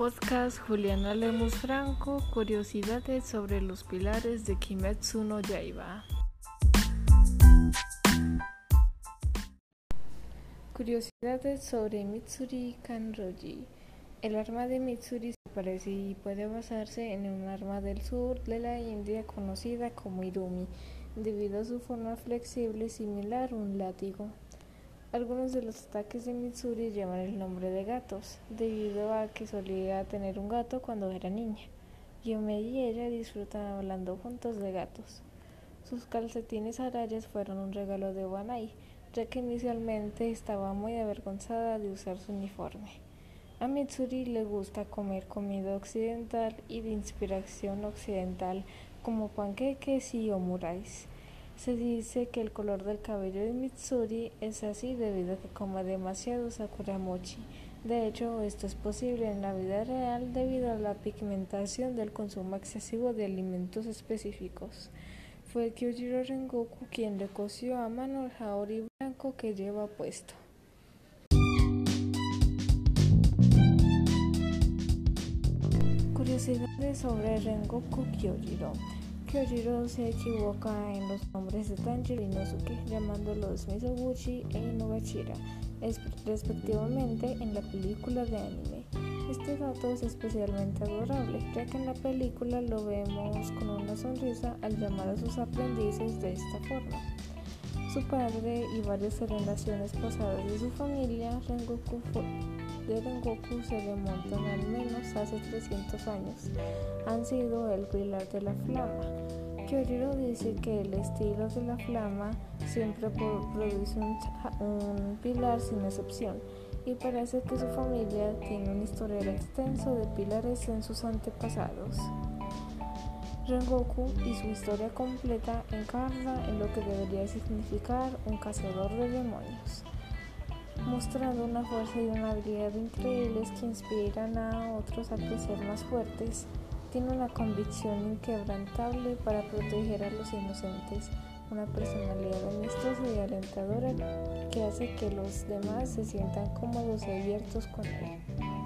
Podcast Juliana Lemus Franco, curiosidades sobre los pilares de Kimetsu no Yaiba. Curiosidades sobre Mitsuri Kanroji. El arma de Mitsuri se parece y puede basarse en un arma del sur de la India conocida como Irumi, debido a su forma flexible similar a un látigo. Algunos de los ataques de Mitsuri llevan el nombre de gatos, debido a que solía tener un gato cuando era niña. Yome y ella disfrutan hablando juntos de gatos. Sus calcetines arayas fueron un regalo de Wanai, ya que inicialmente estaba muy avergonzada de usar su uniforme. A Mitsuri le gusta comer comida occidental y de inspiración occidental como panqueques y omurais. Se dice que el color del cabello de Mitsuri es así debido a que coma demasiado sakuramochi. De hecho, esto es posible en la vida real debido a la pigmentación del consumo excesivo de alimentos específicos. Fue Kyojiro Rengoku quien le cosió a mano el haori blanco que lleva puesto. Curiosidades sobre Rengoku Kyojiro. Kyojiro se equivoca en los nombres de Tanjiro y Inosuke, llamándolos Misoguchi e Inugashira, respectivamente, en la película de anime. Este dato es especialmente adorable, ya que en la película lo vemos con una sonrisa al llamar a sus aprendices de esta forma. Su padre y varias generaciones pasadas de su familia, Rengoku de Rengoku se remontan al menos hace 300 años. Han sido el pilar de la flama. Kyojiro dice que el estilo de la flama siempre produce un pilar sin excepción y parece que su familia tiene un historial extenso de pilares en sus antepasados. Rengoku y su historia completa encarna en lo que debería significar un cazador de demonios mostrando una fuerza y una habilidad increíbles que inspiran a otros a crecer más fuertes. Tiene una convicción inquebrantable para proteger a los inocentes, una personalidad amistosa y alentadora que hace que los demás se sientan cómodos y abiertos con él.